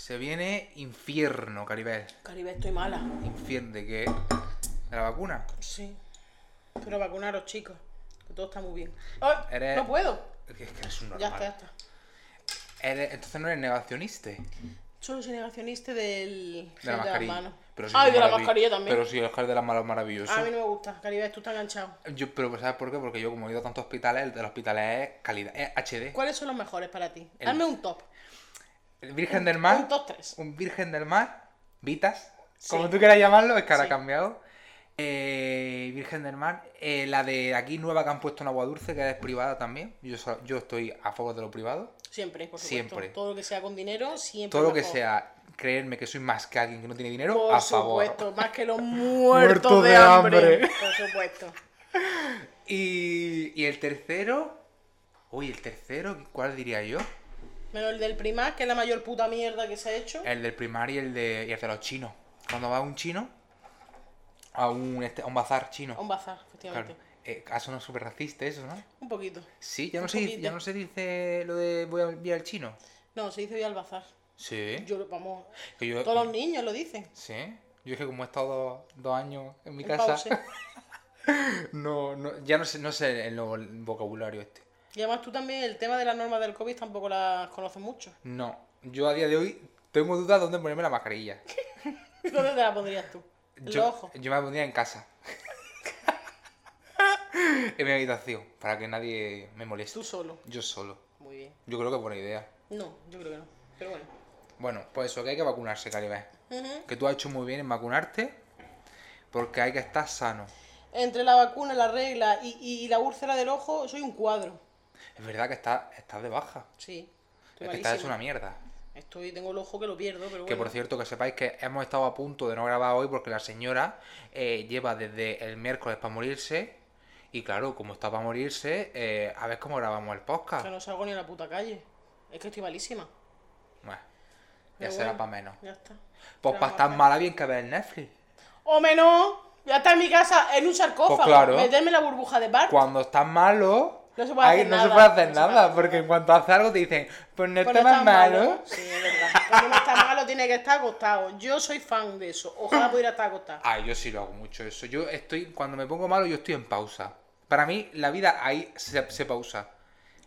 Se viene infierno, Caribel. Caribe, estoy mala. Infierno, ¿de qué? ¿De la vacuna? Sí. Pero vacunaros, chicos. Que todo está muy bien. ¡Ay! Eres- No puedo. Es que es que eres un Ya normal. está, ya está. Eres- entonces no eres negacionista. Solo soy negacionista del De la de las mascarilla. manos. Pero sí Ay, es de la mascarilla también. Pero sí, el gel de las manos es maravilloso. A mí no me gusta. Caribe, tú estás enganchado. Yo, pero ¿sabes por qué? Porque yo como he ido a tantos hospitales, el de los hospitales es calidad, es HD. ¿Cuáles son los mejores para ti? El- Dame un top. El Virgen del Mar, Un top 3. un Virgen del Mar, Vitas, Sí. como tú quieras llamarlo, es que ahora Sí. ha cambiado. Eh, Virgen del Mar, eh, la de aquí nueva que han puesto en agua dulce, que es privada también. Yo, yo estoy a favor de lo privado. Siempre, por supuesto. Siempre. Todo lo que sea con dinero, siempre. Todo lo que sea creerme que soy más que alguien que no tiene dinero, Por a favor. supuesto, más que los Muertos muertos de de hambre. hambre. Por supuesto. Y, y el tercero. Uy, el tercero, ¿cuál diría yo? Menos el del primar, que es la mayor puta mierda que se ha hecho. El del primario y el de, y el de los chinos. Cuando va un chino a un, este, a un bazar chino. A un bazar, Claro. efectivamente. Eh, eso no es súper racista eso, ¿no? Un poquito. Sí, ya no, Un se, poquito. ya no se dice lo de voy a enviar al chino. No, se dice hoy al bazar. Sí. Yo, vamos, Que yo- todos los niños lo dicen. Sí. Yo es que como he estado dos, años en mi casa, no, no, ya no sé, no sé el, nuevo vocabulario este. Y además tú también, el tema de las normas del COVID tampoco las conoces mucho. No, yo a día de hoy tengo dudas de dónde ponerme la mascarilla. ¿Dónde te la pondrías tú? Yo, ojos. yo me la pondría en casa. en mi habitación, para que nadie me moleste. Tú solo. Yo solo. Muy bien. Yo creo que es buena idea. No, yo creo que no. Pero bueno. Bueno, pues eso, que hay que vacunarse, Caribe. Ujú. Que tú has hecho muy bien en vacunarte, porque hay que estar sano. Entre la vacuna, la regla y, y la úlcera del ojo, soy un cuadro. Es verdad que estás, estás de baja. Sí. Es que estás hecho una mierda. Estoy, tengo el ojo que lo pierdo, pero Que bueno. por cierto, que sepáis que hemos estado a punto de no grabar hoy porque la señora eh, lleva desde el miércoles para morirse. Y claro, como está para morirse, eh, a ver cómo grabamos el podcast. Que no salgo ni a la puta calle. Es que estoy malísima. Bueno, ya será para menos. Ya está. Pues ¿Qué para estar mala bien que ver Netflix. ¡O menos! Ya está en mi casa, en un sarcófago. Pues claro. Meterme la burbuja de bar. Cuando estás malo, No se puede ahí hacer no se nada, puede hacer no se puede nada, hacer porque nada. en cuanto haces algo te dicen, pues no está malo. Sí, es verdad. Cuando uno está malo tiene que estar acostado. Yo soy fan de eso. Ojalá pudiera estar acostado. Ay, yo sí lo hago mucho eso. Yo estoy, cuando me pongo malo, yo estoy en pausa. Para mí, la vida ahí se, se pausa.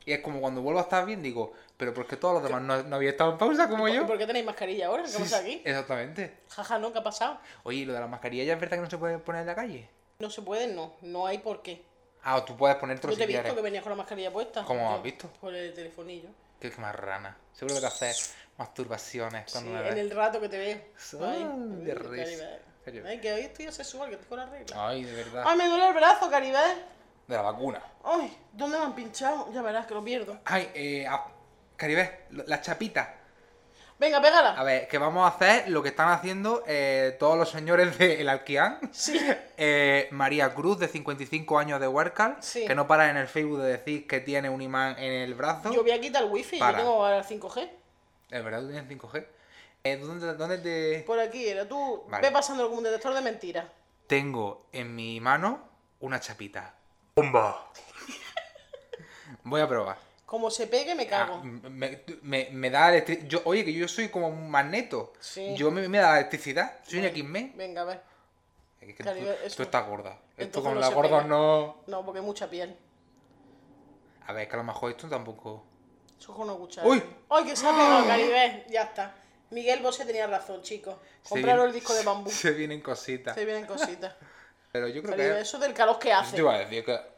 Y es como cuando vuelvo a estar bien, digo, pero porque todos los demás no, no habían estado en pausa como ¿Y yo. por qué tenéis mascarilla ahora? ¿Qué Sí, pasa aquí? Exactamente. Jaja, ¿no? ¿Qué ha pasado? Oye, ¿y lo de la mascarilla ya es verdad que no se puede poner en la calle? No se puede, no. No hay por qué. Ah, o tú puedes ponértelo Yo te he visto quieres. que venías con la mascarilla puesta. ¿Cómo Yo, has visto? Por el telefonillo. Qué más rana. Seguro que te haces masturbaciones Sí, cuando me en ves. el rato que te veo. Ay, Ay, de risa. Ay, que hoy estoy asexual, que tengo la regla. Ay, de verdad. Ay, me duele el brazo, Caribe. De la vacuna. Ay, ¿dónde me han pinchado? Ya verás que lo pierdo. Ay, eh, ah, Caribe, lo- la chapita. Venga, pégala. A ver, que vamos a hacer lo que están haciendo eh, todos los señores del Alquián. Sí. Eh, María Cruz, de 55 años de Huércal, Sí. que no para en el Facebook de decir que tiene un imán en el brazo. Yo voy a quitar el wifi, Para. yo tengo ahora el 5G. Es verdad, tú tienes 5G. Eh, ¿dónde, ¿Dónde te...? Por aquí era, tú Vale. ve pasando como un detector de mentiras. Tengo en mi mano una chapita. ¡Bomba! Voy a probar. Como se pegue, me Ah, cago. me, me- me da electricidad. Yo, oye, que yo soy como un magneto. Sí. Yo me, me da electricidad. Soy un X-Men. Venga, a ver. Es que Claro, tú, eso- tú estás gorda. Esto Entonces con no la gorda pega. no. No, porque hay mucha piel. A ver, es que a lo mejor esto tampoco. Eso es una cuchara. ¡Uy! ¡Ay, que se ha pegado, Caribe! Ya está. Miguel Bosé tenía razón, chicos. Compraron el disco de bambú. Se vienen cositas. Se vienen cositas. Pero yo creo Caribe, que. eso del calor que hace. te iba a decir que.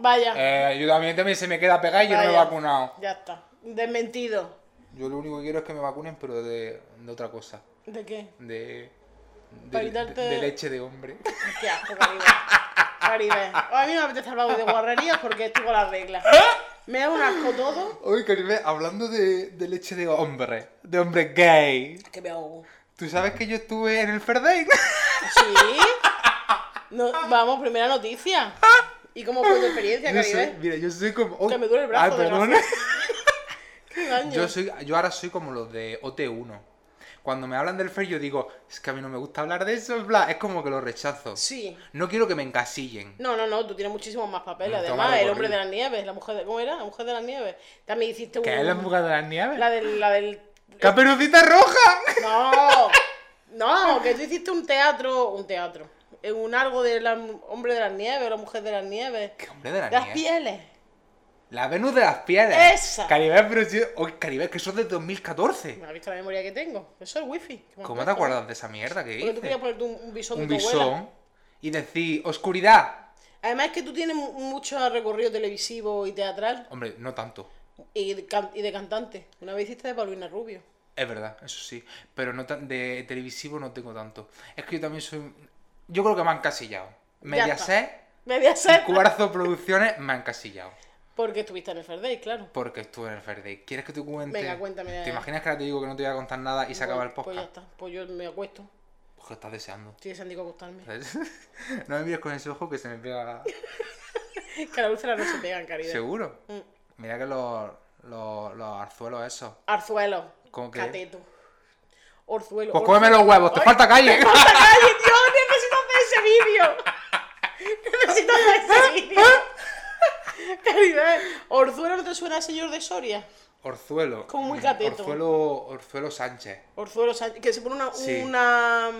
Vaya. Eh, yo también, también se me queda pegado y yo no me he vacunado. Ya está. Desmentido. Yo lo único que quiero es que me vacunen, pero de, de otra cosa. ¿De qué? De. De, de- de leche de hombre. Qué asco, Caribe. Caribe. A mí me apetece hablar de guarrerías porque estoy con las reglas. Me da un asco todo. Oye, Caribe, hablando de, de leche de hombre, de hombre gay. Que me ahogo. ¿Tú sabes que yo estuve en el Ferday? ¿Sí? No, vamos, primera noticia. ¿Y cómo fue tu experiencia, Caribe? mira, yo soy como. oh, Que me duele el brazo, Ay, perdón. Qué daño. Yo soy, yo ahora soy como los de OT1. Cuando me hablan del FER, yo digo, es que a mí no me gusta hablar de eso, bla, es como que lo rechazo. Sí. No quiero que me encasillen. No, no, no, tú tienes muchísimos más papeles. Además, el hombre de las nieves, la mujer de. ¿Cómo era? La mujer de las nieves. También hiciste un. ¿Qué es la mujer de las nieves? La del, la del ¡Caperucita roja! No, no, que tú hiciste un teatro, un teatro, en un algo del hombre de las nieves o la mujer de las nieves. ¿Qué hombre de la Las nieve? pieles. La Venus de las Pieles. Esa. Caribé, pero sí. Oye, Caribé, que eso es de 2014. ¿Me has visto la memoria que tengo? Eso es wifi. ¿Cómo te acuerdas de esa mierda que Porque tú hice? querías ponerte un, un bisón Un de tu abuela. bisón. Y decir, oscuridad. Además es que tú tienes mu- mucho recorrido televisivo y teatral Hombre, no tanto. y de, can- y de cantante. Una vez hiciste de Paulina Rubio. Es verdad, eso sí. Pero no tan- de televisivo no tengo tanto. Es que yo también soy. Yo creo que me han casillado. Mediaset Media y ser. Cuarzo Producciones me han casillado. Porque estuviste en el Fair Day, claro. Porque estuve en el Fair Day. ¿Quieres que te cuente? Venga, cuéntame. ¿Te imaginas que ahora te digo que no te voy a contar nada y se acaba el Pues ya podcast? está. Pues yo me acuesto. Pues que estás deseando. Estoy deseando acostarme. no me mires con ese ojo que se me pega. Que la úlcera no se pegan, cariño. ¿Seguro? Mm. Mira que los, los, los arzuelos esos. Arzuelo. ¿Cómo que? Cateto. Orzuelo. Pues orzuelo. cómeme los huevos, te Ay, falta calle. ¡Ay, Dios! Necesito hacer Necesito. Caridad. ¿Orzuelo no te suena señor de Soria? Orzuelo. Como muy cateto. Orzuelo, Orzuelo Sánchez. Orzuelo Sánchez, que se pone una, Sí. una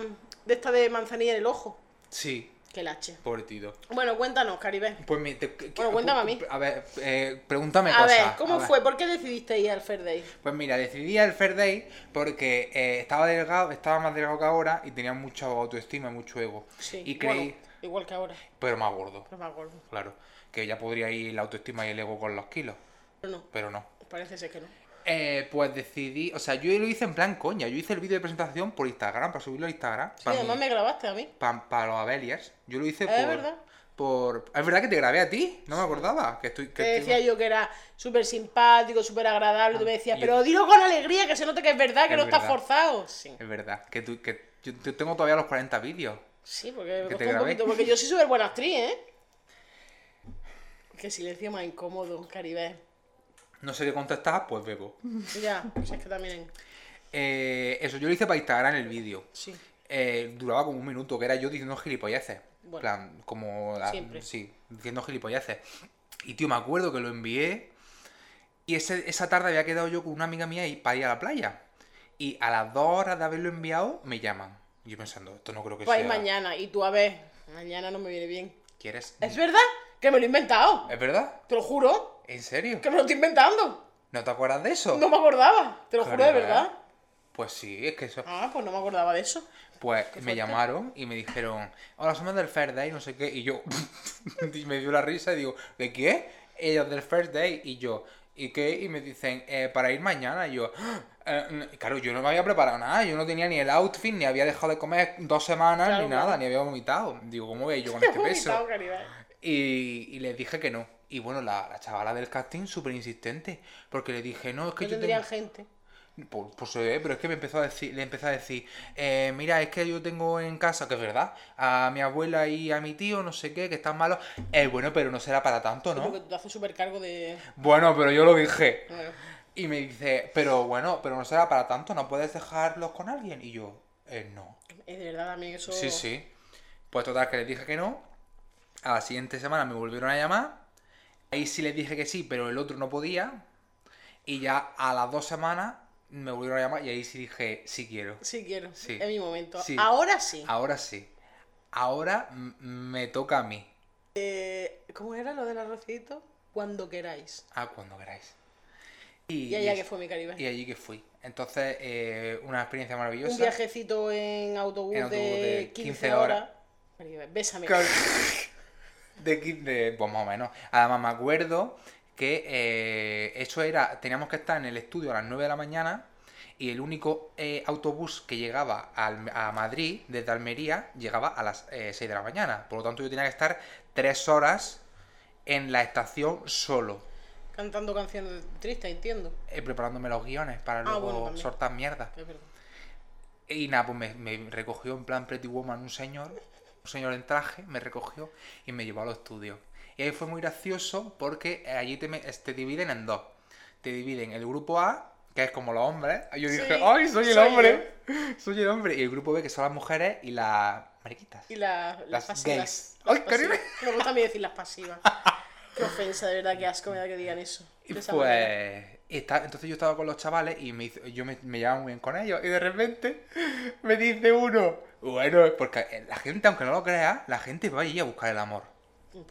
de esta de manzanilla en el ojo. Sí, Que lache. pobrecito. Bueno, cuéntanos, Caribe. Pues mi, te- que- Bueno, cuéntame a mí. A ver, eh, pregúntame A cosas. ver, ¿cómo a ver. fue? ¿Por qué decidiste ir al Fair Day? Pues mira, decidí el Fair Day porque eh, estaba delgado, estaba más delgado que ahora y tenía mucha autoestima y mucho ego. Sí. Y creí, bueno, igual que ahora, pero más gordo, pero más gordo. claro. Que ya podría ir la autoestima y el ego con los kilos, Pero no, pero no. parece ser que no. Eh, pues decidí, o sea, yo lo hice en plan coña. Yo hice el vídeo de presentación por Instagram, para subirlo a Instagram. Sí, además me grabaste a mí. para los Abeliers. Yo lo hice Es por, verdad. por. Es verdad que te grabé a ti, no me acordaba. Que estoy. Que Te estoy- decía yo que era súper simpático, súper agradable. tú me decías, pero dilo con alegría, que se note que es verdad, que Es no estás forzado. Sí. Es verdad, que, tú, que yo, yo tengo todavía los 40 vídeos. Sí, porque me costó un poquito. Porque yo soy súper buena actriz, ¿eh? Qué silencio más incómodo, Caribe. No sé qué contestar, pues bebo. Ya, pues es que también. Eh, eso, yo lo hice para Instagram el vídeo. Sí. Eh, duraba como un minuto, que era yo diciendo gilipolleces. Bueno. plan, como... la- Siempre. Sí, diciendo gilipolleces. Y tío, me acuerdo que lo envié y ese- esa tarde había quedado yo con una amiga mía y para ir a la playa. Y a las dos horas de haberlo enviado, me llaman. Y yo pensando, esto no creo que Pues sea... mañana. Y tú, a ver, mañana no me viene bien. ¿Quieres? ¿Es verdad? Que me lo he inventado. ¿Es verdad? Te lo juro. ¿En serio? Que me lo estoy inventando. ¿No te acuerdas de eso? No me acordaba. Te lo juro de verdad. Pues sí, es que eso... Ah, pues no me acordaba de eso. Pues me llamaron y me dijeron, hola, somos del Fair Day, no sé qué, y yo, y me dio la risa y digo, ¿de qué? Ellos del First Day, y yo, ¿y qué? Y me dicen, "Eh, para ir mañana, y yo, "Ah, eh, claro, yo no me había preparado nada, yo no tenía ni el outfit, ni había dejado de comer dos semanas, Claro, ni nada, claro. ni había vomitado. Digo, ¿cómo voy yo con este peso? Caridad. Y, y les dije que no. Y bueno, la, la chavala del casting súper insistente, porque le dije, no, es que No yo tendrían tengo... gente. Pues, pues ve, pero es que me empezó a decir, le empezó a decir, eh, mira, es que yo tengo en casa, que es verdad, a mi abuela y a mi tío, no sé qué, que están malos. Eh, bueno, pero no será para tanto, Porque ¿no? tú te haces súper cargo de. Bueno, pero yo lo dije. Bueno, Y me dice, pero bueno, pero no será para tanto, ¿no puedes dejarlos con alguien? Y yo, eh, no. es de verdad también eso. Sí, sí. Pues total, que les dije que no. A la siguiente semana me volvieron a llamar. Ahí sí les dije que sí, pero el otro no podía. Y ya a las dos semanas me volvieron a llamar y ahí sí dije, sí quiero. Sí quiero. Sí. Es mi momento. Sí. Ahora sí. Ahora sí. Ahora me toca a mí. Eh, ¿Cómo era lo del arrocito? Cuando queráis. Ah, cuando queráis. Y, Y allá que fue mi Caribe. y allí que fui. Entonces, eh, una experiencia maravillosa. Un viajecito en autobús, En autobús de, de 15, 15 horas. horas. Caribe, Bésame. Claro. De, de- pues más o menos. Además me acuerdo que eh, eso era, teníamos que estar en el estudio a las 9 de la mañana y el único eh, autobús que llegaba al- a Madrid desde Almería llegaba a las eh, 6 de la mañana. Por lo tanto yo tenía que estar 3 horas en la estación solo, Cantando canciones tristes, entiendo. eh, preparándome los guiones para Ah, luego bueno, soltar mierda. Es verdad. Y nada, pues me, me recogió en plan Pretty Woman un señor, un señor en traje, me recogió y me llevó a los estudios. Y ahí fue muy gracioso porque allí te, te dividen en dos. Te dividen el grupo A, que es como los hombres. Yo Sí, dije, ¡ay, soy el hombre! Soy el hombre. Y el grupo B, que son las mujeres y las mariquitas. Y la- las, gays. ¡Ay, pasivas. Me gusta a mí decir las pasivas. Qué ofensa, de verdad, qué asco me da que digan eso. Manera. pues... Está, entonces yo estaba con los chavales y me yo me, me llevaba muy bien con ellos. Y de repente me dice uno, bueno, porque la gente, aunque no lo crea, la gente va allí a buscar el amor.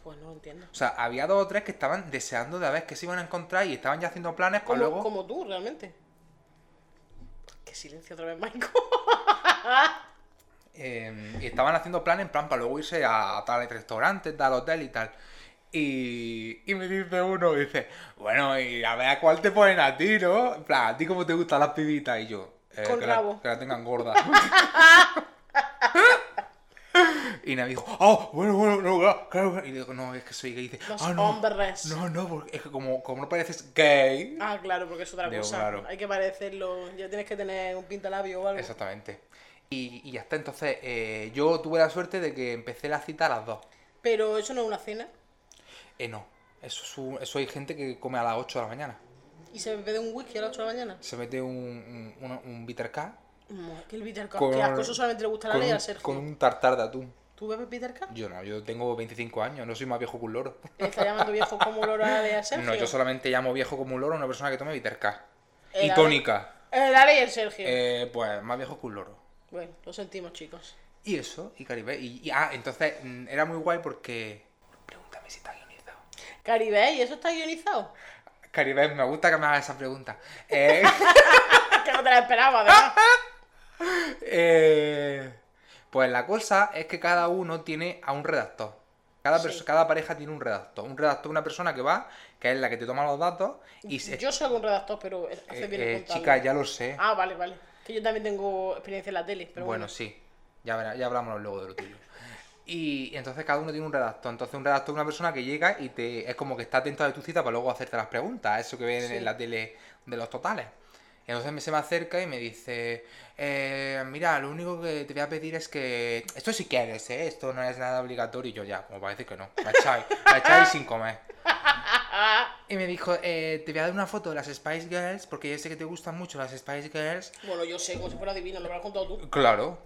Pues no entiendo. O sea, había dos o tres que estaban deseando de a ver qué se iban a encontrar y estaban ya haciendo planes Como, luego... como tú, realmente. Qué silencio otra vez, Michael. Eh, y estaban haciendo planes en plan para luego irse a, tal restaurante, tal hotel y tal. Y, y me dice uno, dice, bueno, y a ver a cuál te ponen a ti, ¿no? En plan, ¿a ti cómo te gustan las pibitas? Y yo, eh, Con que, la, rabo. que la tengan gorda. y me dijo, oh, bueno, bueno, no, claro, claro. Y digo, no, es que soy gay. Y dice, Los ah, no, hombres. no, no, porque es que como, como no pareces gay. Ah, claro, porque es otra Digo, cosa. claro. Hay que parecerlo. Ya tienes que tener un pintalabio o algo. Exactamente. Y, y ya está, entonces eh, yo tuve la suerte de que empecé la cita a las 2. Pero eso no es una cena. Eh, no. Eso, es un- eso hay gente que come a las 8 de la mañana. Y se bebe un whisky a las 8 de la mañana. Se mete un, un, un- un bitter K Que el Con- Qué asco, eso solamente le gusta la ley a un, Sergio. con un tartar de atún. ¿Tú bebes Cup? Yo no, yo tengo 25 años, no soy más viejo que un loro. ¿Le está llamando viejo como loro a la ley a Sergio? No, yo solamente llamo viejo como un loro a una persona que tome bitter K. El Y Ale- tónica. Eh, la ley el Sergio. Eh, pues más viejo que un loro. Bueno, lo sentimos, chicos. Y eso, y Caribe. Y, y- ah, entonces mm, era muy guay porque... Pregúntame si está guionizado. Caribe, ¿y eso está guionizado? Caribe, me gusta que me hagas esa pregunta. Eh, que no te la esperaba, además. eh, pues la cosa es que cada uno tiene a un redactor. Cada, Sí. cada pareja tiene un redactor. Un redactor una persona que va, que es la que te toma los datos y se... Yo soy algún redactor, pero hace Eh, bien eh, chica, ya lo sé. Ah, vale, vale. Que yo también tengo experiencia en la tele, pero bueno, bueno. sí. Ya, verá- ya hablamos luego de lo tuyo. Y, entonces cada uno tiene un redactor. Entonces un redactor es una persona que llega y te es como que está atento a tu cita para luego hacerte las preguntas. Eso que ven Sí. en la tele de los totales. Y entonces me se me acerca y me dice, eh, mira, lo único que te voy a pedir es que... Esto si quieres, ¿eh? Esto no es nada obligatorio. Y yo ya, como parece que no. La echáis, la echáis sin comer. Y me dijo, eh, te voy a dar una foto de las Spice Girls, porque yo sé que te gustan mucho las Spice Girls. Bueno, yo sé, como si fuera divino, lo habrás contado tú. Claro,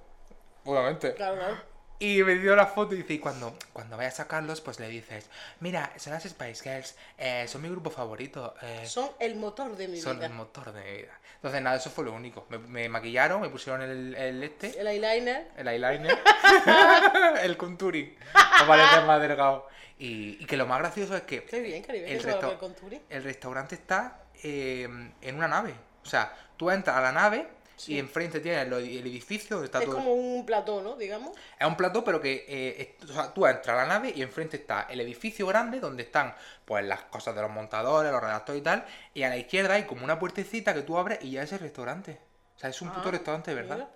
obviamente. Claro, claro. Y me dio la foto y dice, y cuando, cuando vayas a sacarlos, pues le dices, mira, son las Spice Girls, eh, son mi grupo favorito, eh, Son el motor de mi son vida. el motor de mi vida. Entonces, nada, eso fue lo único. Me, me maquillaron, me pusieron el, el este, El eyeliner. el eyeliner, el contouring, para parecer más delgado. Y, y que lo más gracioso es que Qué bien, Caribe. el, resta- el restaurante está eh, en una nave. O sea, tú entras a la nave Sí. y enfrente tienes lo- el edificio donde está Es todo... como un plató, ¿no? Digamos. Es un plató, pero que eh, es- o sea, tú entras a la nave y enfrente está el edificio grande donde están pues las cosas de los montadores, los redactores y tal. Y a la izquierda hay como una puertecita que tú abres y ya es el restaurante. O sea, es un puto Ah, restaurante de verdad. mira.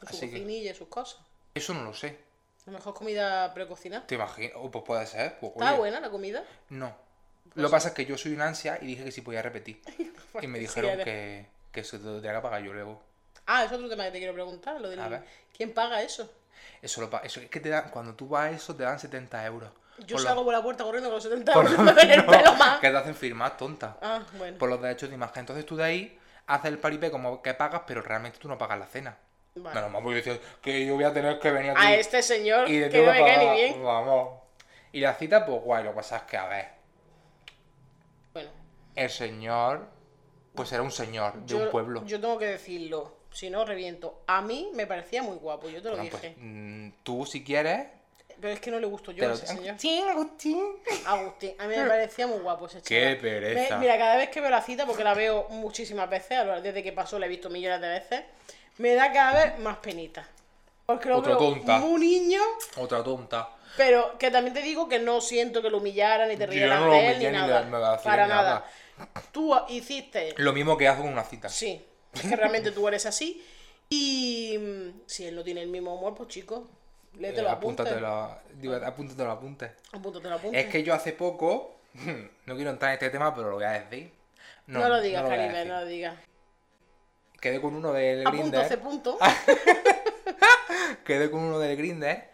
Su Así que- sus cosas. Eso no lo sé. A lo mejor comida precocinada. ¿Te imaginas? Oh, pues puede ser. Pues, ¿Está oye, buena la comida? No. Lo que pasa es que yo soy un ansia y dije que sí podía repetir. Y me dijeron que, que eso te lo tenía que pagar yo luego. Ah, es otro tema que te quiero preguntar. Lo del... A ver. ¿Quién paga eso? Eso lo eso es que te dan, cuando tú vas a eso te dan 70 euros. Yo Por salgo los- por la puerta corriendo con los 70 por euros. los- me ven el no, pelo más. que te hacen firmar, tonta. Ah, bueno. Por los derechos de imagen. Entonces tú de ahí haces el paripé como que pagas, pero realmente tú no pagas la cena. Vale. No, no, porque dices que yo voy a tener que venir aquí A este señor y que le tengo no que me cae ni bien. Vamos. Y la cita, pues guay, lo que pasa es que, a ver, Bueno, el señor, pues era un señor de un pueblo. yo tengo que decirlo. Si no, reviento. A mí me parecía muy guapo, yo te lo Bueno, pues, dije. mm, tú, si quieres, Pero es que no le gusto yo a ese señor. Agustín, Agustín. Agustín, a mí me parecía muy guapo ese Qué chaval. pereza. Me- mira, cada vez que veo la cita, porque la veo muchísimas veces, a lo- desde que pasó la he visto millones de veces, me da cada vez más penita. Porque lo Otra veo tonta. muy niño, Otra tonta. pero que también te digo que no siento que lo humillaran ni te rieran no de él ni ni nada. vacilé para nada. nada. Tú hiciste Lo mismo que hace con una cita. Sí, es que realmente tú eres así. Y mm, si él no tiene el mismo humor, pues chico, léete Eh, apúntatelo, apúntatelo los apuntes. Apúntate los apuntes. Es que yo hace poco, no quiero entrar en este tema, pero lo voy a decir. no, lo digas, no Caribe, no lo digas. Quedé con uno del Grinder. punto. Quedé con uno del Grinder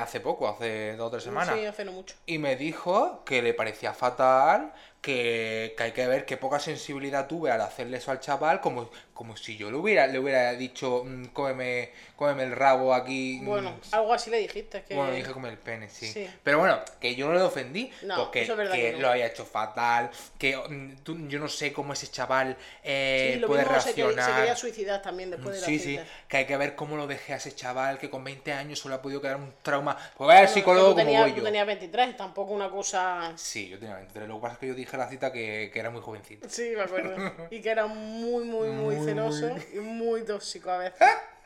hace poco, hace dos o tres semanas. Sí, hace no mucho. Y me dijo que le parecía fatal que, que hay que ver qué poca sensibilidad tuve al hacerle eso al chaval, como, como si yo le hubiera, le hubiera dicho, mm, cómeme, cómeme el rabo aquí. mm, Bueno, algo así le dijiste. Que... bueno, dije come el pene, sí. Sí. Pero bueno, que yo no le ofendí. No, porque eso es verdad que, no. lo había hecho fatal. Que mm, tú- yo no sé cómo ese chaval eh, Sí, lo puede mismo se, reaccionar. se quería suicidar también después de la Sí, sí, que hay que ver cómo lo dejé a ese chaval que con 20 años solo ha podido quedar un trauma. Pues vaya Bueno, psicólogo como voy yo. tenías 23, tampoco una cosa... Sí, yo tenía 23. Lo que pasa es que yo dije en la cita que, que era muy jovencito. Sí, me acuerdo. Y que era muy, muy, muy, Muy, celoso y muy tóxico a veces.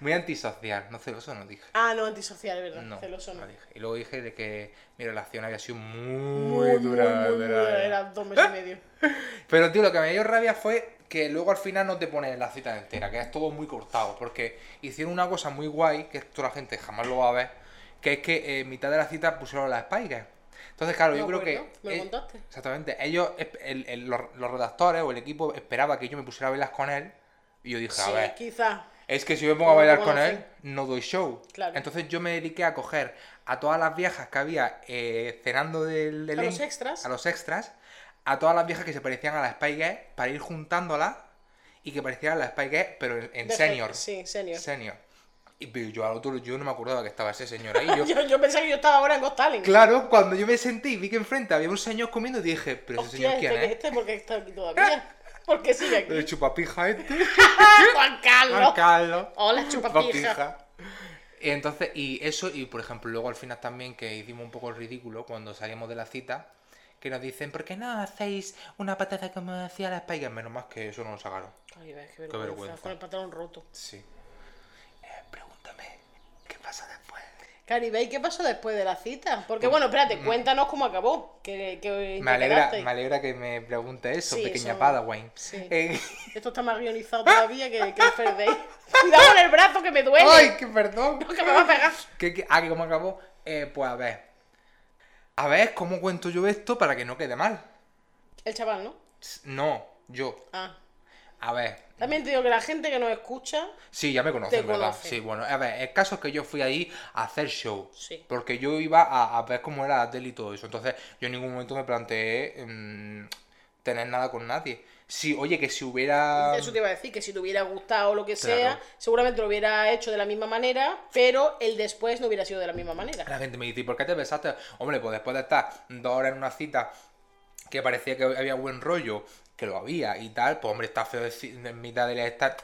Muy antisocial, no celoso no dije. Ah, no, antisocial, es verdad. No, celoso no. no dije. Y luego dije de que mi relación había sido muy, dura. muy, muy dura. dura. Era dos meses y medio. Pero tío, lo que me dio rabia fue que luego al final no te ponen la cita entera, que es todo muy cortado, porque hicieron una cosa muy guay, que esto la gente jamás lo va a ver, que es que eh, en mitad de la cita pusieron las spikes. Entonces, claro, yo creo acuerdo, que... me lo eh, contaste. Exactamente, ellos, esp- el- el- los, los redactores o el equipo esperaba que yo me pusiera a bailar con él, y yo dije, a Sí, ver, quizá. es que si yo me pongo a bailar con él, no doy show. Claro. Entonces yo me dediqué a coger a todas las viejas que había eh, cenando del A los extras. A los extras. A todas las viejas que se parecían a las Spy Girls para ir juntándolas y que parecieran las Spy Girls, pero en, en senior. Sí, senior. Senior. Y pero yo al otro, yo no me acordaba que estaba ese señor ahí. Yo, Yo, yo pensé que yo estaba ahora en Ghost Talent. claro, cuando yo me senté y vi que enfrente había un señor comiendo, dije, pero ese señor quién este, es. este, ¿por qué está aquí todavía? ¿Por qué sigue aquí? El chupapija este. Juan Carlos. Juan Carlos. Hola, chupapija. Y entonces, y eso, y por ejemplo, luego al final también que hicimos un poco el ridículo cuando salíamos de la cita, que nos dicen, ¿por qué no hacéis una patata como hacía la Spider? Menos más que eso no lo sacaron. Ay, ves, qué vergüenza. vergüenza. Con el pantalón roto. Sí. Eh, pregúntame, ¿qué pasa después? Caribe, ¿y qué pasó después de la cita? Porque bueno, espérate, cuéntanos cómo acabó. Que, que mm. Me alegra, me alegra que me pregunte eso, Sí, pequeña eso- Padawan. sí. Eh, Esto está más guionizado todavía que, que el Fair Day. Cuidado con el brazo que me duele. ¡Ay, qué perdón! Que me va a pegar. ¿Qué, qué? Ah, que cómo acabó. Eh, pues a ver. A ver, ¿cómo cuento yo esto para que no quede mal? El chaval, ¿no? No, yo. Ah. A ver. También te digo que la gente que nos escucha, Sí, ya me conocen, Te ¿verdad? conoce. Sí, bueno, a ver, el caso es que yo fui ahí a hacer show. Sí. Porque yo iba a, a ver cómo era la tele y todo eso. Entonces, yo en ningún momento me planteé mm, tener nada con nadie. Sí, oye, que si hubiera. eso te iba a decir, que si te hubiera gustado o lo que sea, seguramente lo hubiera hecho de la misma manera, pero el después no hubiera sido de la misma manera. La gente me dice, ¿y por qué te besaste? Hombre, pues después de estar dos horas en una cita que parecía que había buen rollo, que lo había y tal, pues hombre, está feo en mitad de la esta-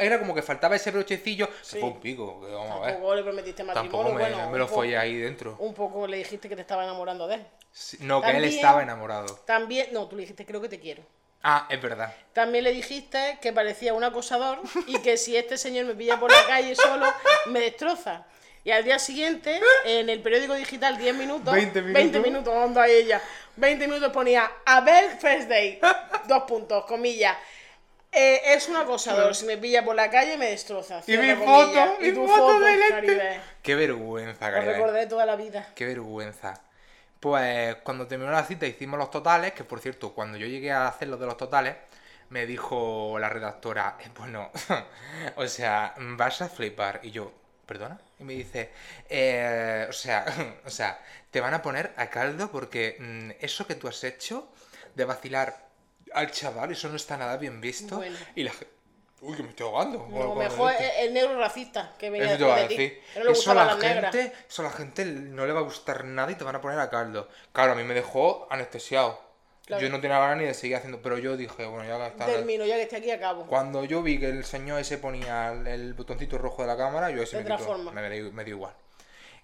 Era como que faltaba ese brochecillo, Sí. se fue un pico, que vamos a ver. Tampoco le prometiste matrimonio, Tampoco me, bueno, me lo follé ahí dentro. Un poco le dijiste que te estaba enamorando de él. Sí, No, que él estaba enamorado. También, no, tú le dijiste creo que te quiero. Ah, es verdad. También le dijiste que parecía un acosador y que si este señor me pilla por la calle solo, me destroza. Y al día siguiente, en el periódico digital 10 minutos, 20 minutos. 20 minutos, onda ella, 20 minutos ponía, a ver, first day, dos puntos, comillas. Eh, es un acosador, si me pilla por la calle me destroza. Y mi foto, y tu foto foto. Caribe. Qué vergüenza, Lo Caribe. recordaré toda la vida. Qué vergüenza. Pues cuando terminó la cita hicimos los totales, que por cierto, cuando yo llegué a hacer los de los totales, me dijo la redactora, eh, bueno, o sea, vas a flipar. Y yo, ¿perdona? Y me dice, "Eh, o sea, o sea, te van a poner a caldo porque mm, eso que tú has hecho de vacilar al chaval, eso no está nada bien visto. Bueno. Y la gente, uy, que me estoy ahogando. No, mejor esto". el, el negro racista que venía Eso de ti. no le Eso a la gente, eso a la gente no le va a gustar nada y te van a poner a caldo. Claro, a mí me dejó anestesiado. Claro. Yo no tenía ganas ni de seguir haciendo, pero yo dije, bueno, ya está. Termino, ya que esté aquí acabo. Cuando yo vi que el señor ese ponía el, botoncito rojo de la cámara, yo ese me, quitó, me, dio, me dio igual.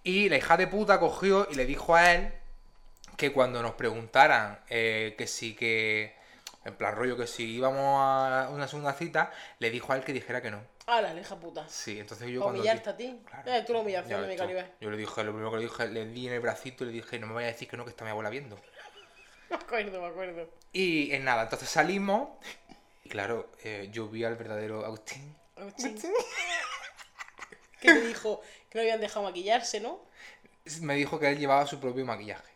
Y la hija de puta cogió y le dijo a él que cuando nos preguntaran eh, que sí que. En plan rollo que si íbamos a una segunda cita, le dijo a él que dijera que no. ¡Hala, la hija puta! Sí, entonces yo cuando. humillarte a ti. Claro. Eh, tú mi ves tú. Caribe. Yo le dije, lo primero que le dije, le di en el bracito y le dije, no me vayas a decir que no, que está mi abuela viendo. Me acuerdo, me acuerdo. Y en nada, entonces salimos y claro, eh, yo vi al verdadero Agustín. Agustín. Que te dijo que no habían dejado maquillarse, ¿no? Me dijo que él llevaba su propio maquillaje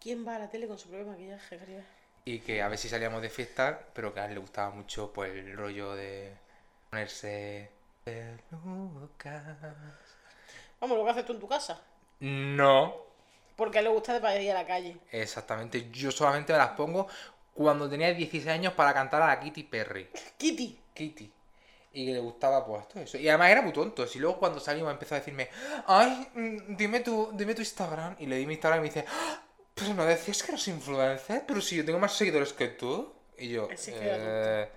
¿Quién va a la tele con su propio maquillaje, Caribe? y que a ver si salíamos de fiesta, pero que a él le gustaba mucho pues el rollo de ponerse pelucas. Vamos, lo que haces tú en tu casa. No, Porque a él le gusta de ir a la calle. Exactamente. Yo solamente me las pongo cuando tenía 16 años para cantar a la Kitty Perry. Kitty. Kitty. Y que le gustaba pues todo eso. Y además era muy tonto. Y luego cuando salimos empezó a decirme, ay, mm, dime tu, dime tu Instagram. Y le di mi Instagram y me dice, "Ah, pero no decías que eres influencer, pero si yo tengo más seguidores que tú. Y yo, "Eh,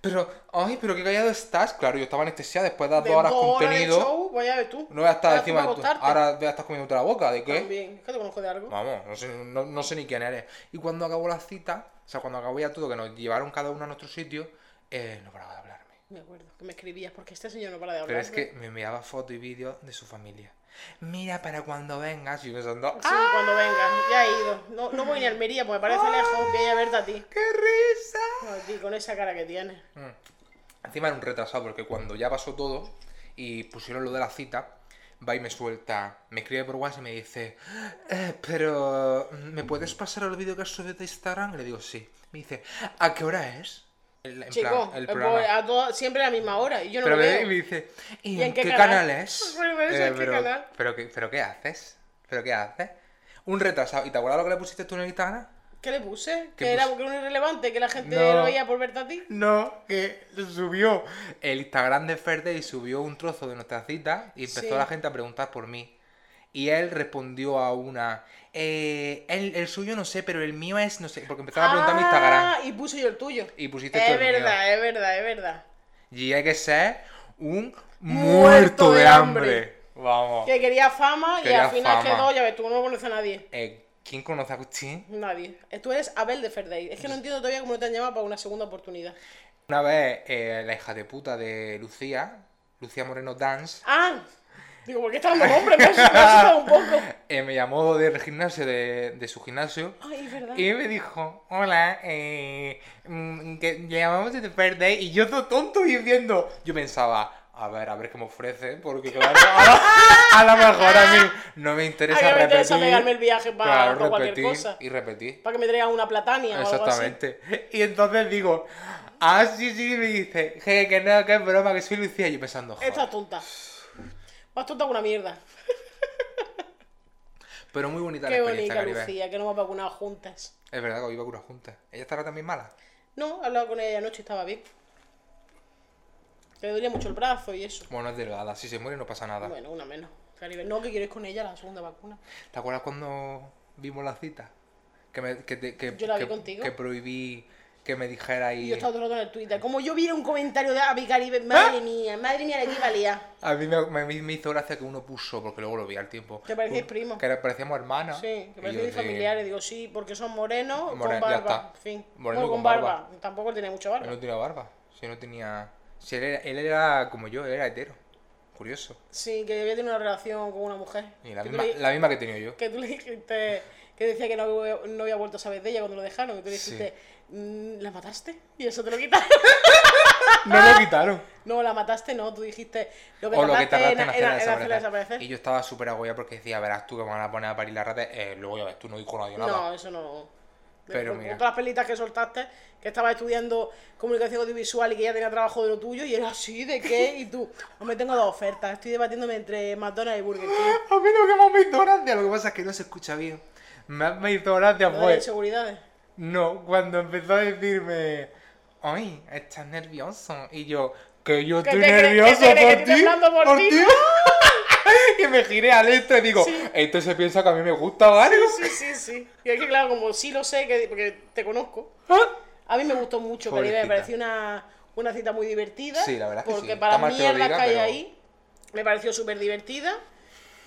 pero, ay, pero qué callado estás. Claro, yo estaba anestesiada después de las dos horas de contenido. show, vaya a ver tú. No voy a estar Ahora encima tú. Ahora voy a estar comiéndote la boca. ¿De qué? También. Es que te conozco de algo. Vamos, no sé, no, no sé ni quién eres. Y cuando acabó la cita, o sea, cuando acabó ya todo, que nos llevaron cada uno a nuestro sitio, eh, no paraba de hablarme. Me acuerdo que me escribías porque este señor no para de hablar. Pero es que me enviaba fotos y vídeos de su familia. Mira, para cuando vengas, y pensando, Sí, ¡ah, cuando vengas. Ya he ido. No, no voy ni a Almería porque me parece lejos. Voy a verte a ti. qué risa! A ti, con esa cara que tienes. Mm. Encima era un retrasado, porque cuando ya pasó todo y pusieron lo de la cita, va y me suelta, me escribe por WhatsApp y me dice, "Eh, pero ¿me puedes pasar el vídeo que has subido de Instagram? Y le digo, sí. Me dice, ¿a qué hora es? El, en Chico, plan, el eh, programa. a todas- siempre a la misma hora. Y yo no Pero lo veo. y me dice, ¿y, ¿Y en qué canal? es? Eso, ¿en qué pero, canal? Pero, qué, ¿Pero qué haces? ¿Pero qué haces? Un retrasado. ¿Y te acuerdas lo que le pusiste tú en el Instagram? ¿Qué le puse? ¿Qué Que era puse? porque era un irrelevante, que la gente No. lo veía por verte a ti. No, que subió el Instagram de Ferde y subió un trozo de nuestra cita y empezó Sí. la gente a preguntar por mí. Y él respondió a una, eh, el, el suyo no sé, pero el mío es no sé, porque empezaron a preguntar mi Instagram. Ah, y puse yo el tuyo. Y pusiste tú Es el mío. verdad, es verdad, es verdad. Y hay que ser un Muerto muerto de hambre. hambre. Vamos. Que quería fama y al final fama. quedó, ya ves, tú no conoces a nadie. Eh, ¿Quién conoce a Agustín? Nadie. Tú eres Abel de Ferdey. Es que no entiendo todavía cómo no te han llamado para una segunda oportunidad. Una vez eh, la hija de puta de Lucía, Lucía Moreno Dance, ¡Ah! Digo, ¿por qué está dando nombre? Me ha un poco. eh, me llamó del gimnasio, de, de su gimnasio, Ay, es verdad. y me dijo, hola, eh, mm, que llamamos de Day, y yo todo tonto y viendo, yo pensaba, a ver, a ver qué me ofrece, porque claro, a lo, mejor a mí no me interesa A mí me repetir. interesa pegarme el viaje para, claro, para cualquier cosa. y repetir. Para que me traigan una platania o algo así. Exactamente. Y entonces digo, ah, sí, sí, y me dice, "Je, que no, que es broma, que soy Lucía. Y yo pensando, joder. Esta tonta. Más tonta que una mierda. Pero muy bonita Qué la experiencia, bonita Caribe. Lucía, que nos hemos vacunado juntas. Es verdad que hoy vacunas juntas. ¿Ella estará también mala? No, he hablado con ella anoche y estaba bien. Que le dolía mucho el brazo y eso. Bueno, es delgada. Si se muere no pasa nada. Bueno, una menos. Caribe. No, que quiero ir con ella la segunda vacuna. ¿Te acuerdas cuando vimos la cita? Que, me, que, te- que, Yo la vi que- contigo. que prohibí que me dijera y... yo estaba todo el rato en el Twitter. Como yo viera un comentario de Avi Caribe, madre mía, madre mía, de qué valía. A mí me, me- me hizo gracia que uno puso, porque luego lo vi al tiempo. Que parecíais un- primos. Que parecíamos hermanos. Sí, que sí. familiares. Digo, sí, porque son morenos More- con ya barba. está. En fin. Moreno Bueno, con barba. barba. Tampoco tiene mucha Él barba. no tenía barba. Si no tenía... Si él, era, él era como yo, él era hetero. Curioso. Sí, que había tenido una relación con una mujer. Y la que, misma, le, la misma que he tenido yo. que tú le dijiste que decía que no, había- no había vuelto a saber de ella cuando lo dejaron. Y tú le Sí. dijiste, "Mm, ¿la mataste? Y eso te lo quitaron. No lo quitaron. no, la mataste, no. Tú dijiste, lo que o lo que tardaste tardaste en en, hacerla en- en hacerla desaparecer. desaparecer. Y yo estaba súper agobiado porque decía, verás tú que me van a poner a parir la rata. Eh, luego ya ves, tú no dijo nadie nada. No, eso no. Pero mira. las pelitas que soltaste, que estabas estudiando comunicación audiovisual y que ya tenía trabajo de lo tuyo, y era así, ¿de qué? Y tú, hombre, tengo dos ofertas, estoy debatiéndome entre McDonald's y Burger King. A mí lo que más me hizo gracia, lo que pasa es que no se escucha bien. Más me hizo gracia ¿No de seguridades? No, cuando empezó a decirme, ay, estás nervioso. Y yo, que yo ¿Qué estoy nervioso por ti. por ti? y me giré al esto y digo, Sí. esto se piensa que a mí me gusta, ¿vale? Sí, sí, sí. Y es que, claro, como sí lo sé, que, porque te conozco, a mí me gustó mucho, Caribe, me pareció una, una cita muy divertida. Sí, la verdad es que Porque sí. para Está mal las lo pero- ahí, me pareció súper divertida.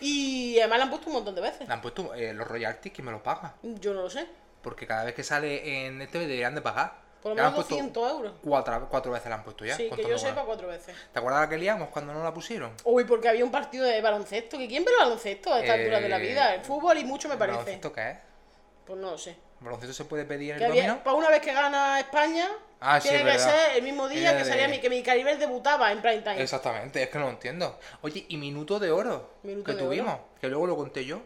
Y además la han puesto un montón de veces. Le han puesto eh, los royalties que me los paga. Yo no lo sé. Porque cada vez que sale en este deberían de pagar. Por lo menos han puesto 200 euros. Cuatro, cuatro veces la han puesto ya. Sí, que yo sepa cuatro veces. ¿Te acuerdas la que liamos cuando no la pusieron? Uy, porque había un partido de baloncesto. ¿Que ¿Quién ve el baloncesto a esta Eh, altura de la vida? El fútbol y mucho me parece. ¿Baloncesto qué es? Pues no lo sé. ¿Baloncesto se puede pedir en el había, para una vez que gana España, Ah, tiene que verdad. ser el mismo día que de- salía mi, que mi Caribe debutaba en prime time. Exactamente, es que no lo entiendo. Oye, ¿y minuto de oro Minuto que de tuvimos? Que luego lo conté yo.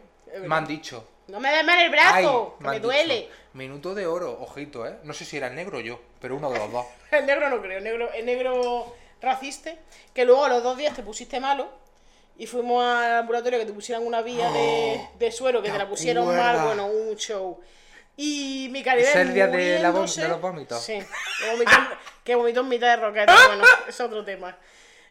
Me han dicho. No me des mal el Ay, brazo, que me duele. dicho. Minuto de oro, ojito, ¿eh? No sé si era el negro o yo, pero uno de los dos. El negro no creo, el negro, el negro raciste, que luego a los dos días te pusiste malo Y fuimos al ambulatorio que te pusieran una vía de, de suero, que ¿te la pusieron mal, bueno, un show. Y mi Caribé ¿Es el día de la de los vómitos? Sí, que vomitó, que vomitó en mitad de roqueta, bueno, es otro tema.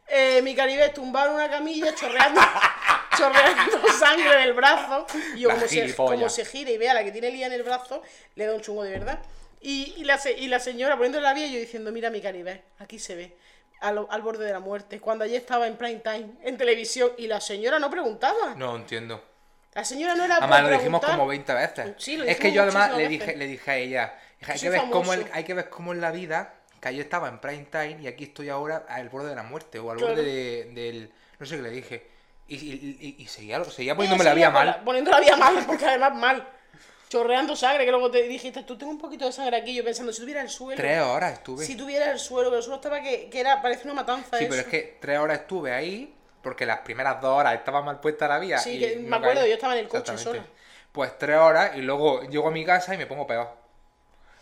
Eh, mi Caribé tumbado en una camilla, chorreando, chorreando sangre del brazo. Y yo, como se, como se gira y vea la que tiene Lía en el brazo, le da un chungo de verdad. Y, y la, y la señora poniéndole la vía y yo diciendo, mira mi Caribé, aquí se ve. Al, al borde de la muerte, cuando allí estaba en prime time, en televisión, y la señora no preguntaba. No entiendo. La señora no era Además lo dijimos preguntar. como 20 veces. Sí, lo es que yo además le dije, le dije a ella, hay, que ver cómo el- hay que ver cómo en la vida, que yo estaba en prime time y aquí estoy ahora al borde de la muerte o al Claro. borde de- del... No sé qué le dije. Y, y, y- y seguía, seguía poniéndome la vía mal. Poniendo la vía mal, porque además mal. Chorreando sangre, que luego te dijiste, tú tengo un poquito de sangre aquí, yo pensando, si tuviera el suelo. Tres horas estuve. Si Sí, tuviera el suelo, que el suelo estaba que, que era, parece una matanza. pero eso. es que tres horas estuve ahí porque las primeras dos horas estaba mal puesta la vía. Sí, y que me acuerdo, caí. yo estaba en el coche sola. Pues tres horas y luego llego a mi casa y me pongo peor.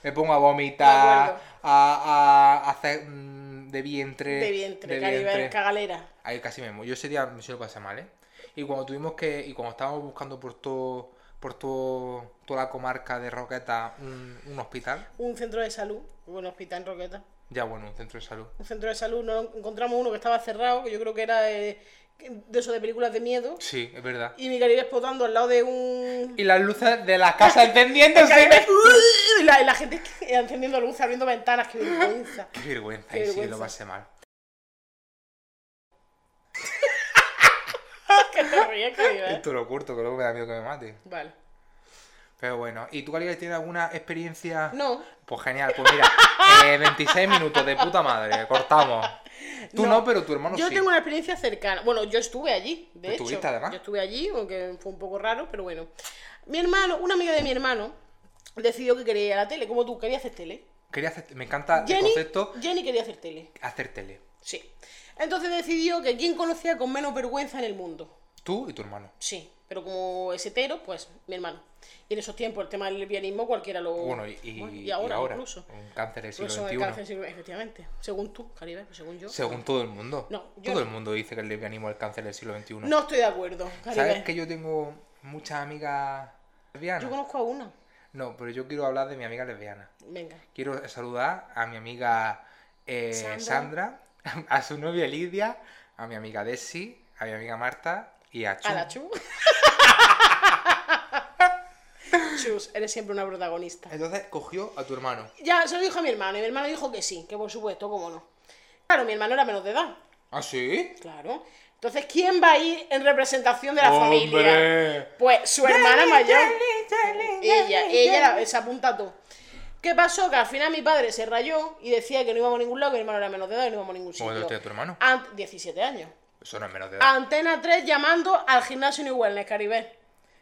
Me pongo a vomitar, a, a hacer mm, de vientre. De vientre, de vientre. cagalera. Ahí casi muero. Yo ese día me se lo pasé mal, ¿eh? Y cuando tuvimos que. Y cuando estábamos buscando por todo. Por todo, toda la comarca de Roqueta un, un hospital. Un centro de salud, un hospital en Roqueta. Ya bueno, un centro de salud. Un centro de salud, no encontramos uno que estaba cerrado, que yo creo que era eh, de esos de películas de miedo. Sí, es verdad. Y mi Caribe explotando al lado de un. Y las luces de las casas encendiéndose. Caribe, y la, y la gente encendiendo luces, abriendo ventanas, qué vergüenza. Qué vergüenza, Qué y sí, lo pasé mal. que te ríes, Caribe. Esto lo corto, que luego me da miedo que me mate. Vale. Pero bueno, ¿y tú, Caribe, tienes alguna experiencia? No, Pues genial, pues mira, eh, 26 minutos de puta madre, cortamos. Tú no, No. pero tu hermano yo sí. tengo una experiencia cercana. Bueno, yo estuve allí, de hecho. ¿Estuviste, además? Yo estuve allí, aunque fue un poco raro, pero bueno. Mi hermano, una amiga de mi hermano, decidió que quería ir a la tele, como tú, quería hacer tele. Quería hacer, me encanta el concepto Jenny quería hacer tele, hacer tele. sí. Entonces decidió que quién conocía con menos vergüenza en el mundo. Tú y tu hermano. Sí, pero como es hetero, pues mi hermano. Y en esos tiempos el tema del lesbianismo cualquiera lo... Bueno, y, y- Bueno, y ahora, ahora, incluso. un cáncer del siglo XXI. cáncer, efectivamente. Según tú, Caribe, según yo. Según todo el mundo. No, yo todo no. el mundo dice que el lesbianismo es el cáncer del siglo XXI. No estoy de acuerdo, Caribe. ¿Sabes que yo tengo muchas amigas lesbianas? Yo conozco a una. No, pero yo quiero hablar de mi amiga lesbiana. Venga. Quiero saludar a mi amiga eh, Sandra. Sandra, a su novia Lidia, a mi amiga Desi, a mi amiga Marta y a Chu. A la Chu. Eres siempre una protagonista. Entonces cogió a tu hermano. Ya, se lo dijo a mi hermano, y mi hermano dijo que sí, que por supuesto, cómo no. Claro, mi hermano era menos de edad, ¿Ah, sí? claro. Entonces, ¿quién va a ir en representación de la familia? Pues su hermana mayor. Ella, ella era- se apunta todo. ¿Qué pasó? Que al final mi padre se rayó y decía que no íbamos a ningún lado, que mi hermano era menos de edad y no íbamos a ningún ¿Cómo sitio. te tiene tu hermano? Ant- 17 años. Eso no es menos de edad. Antena 3 llamando al gimnasio New Wellness, Caribe.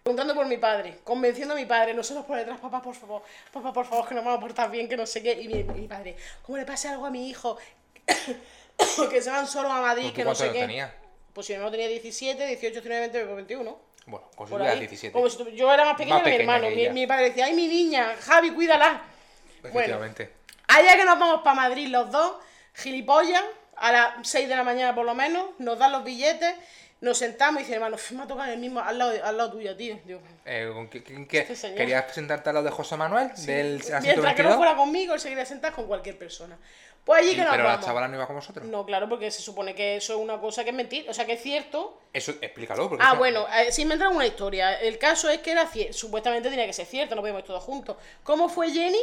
Preguntando por mi padre, convenciendo a mi padre, nosotros por detrás, papá, por favor, papá, por favor, que nos vamos a portar bien, que no sé qué. Y mi, mi padre, ¿cómo le pasa algo a mi hijo? que se van solo a Madrid, ¿Tú que no sé qué. tenías? Pues si hermano tenía 17, 18, 19, 20, 21. Bueno, con su edad ahí. 17. Como si yo era más pequeña Más que mi hermano. Mi, padre decía, ay, mi niña, Javi, cuídala. Bueno, Efectivamente. allá que nos vamos para Madrid los dos, gilipollas, a las 6 de la mañana por lo menos, nos dan los billetes, nos sentamos y dice, hermano, me ha tocado el mismo, al lado, al lado tuyo, tío. Digo, Eh, ¿con qué- Este. ¿Querías presentarte a lo de José Manuel? Del asiento Mientras que no 22? fuera conmigo, él seguiría sentado con cualquier persona. Pues allí que nos pero la chavala no iba con vosotros. No, claro, porque se supone que eso es una cosa que es mentira, o sea, que es cierto. Eso, explícalo. Porque Ah, eso- bueno, eh, sí me entra una historia. El caso es que era supuestamente tenía que ser cierto, no podíamos ir todos juntos. ¿Cómo fue Jenny?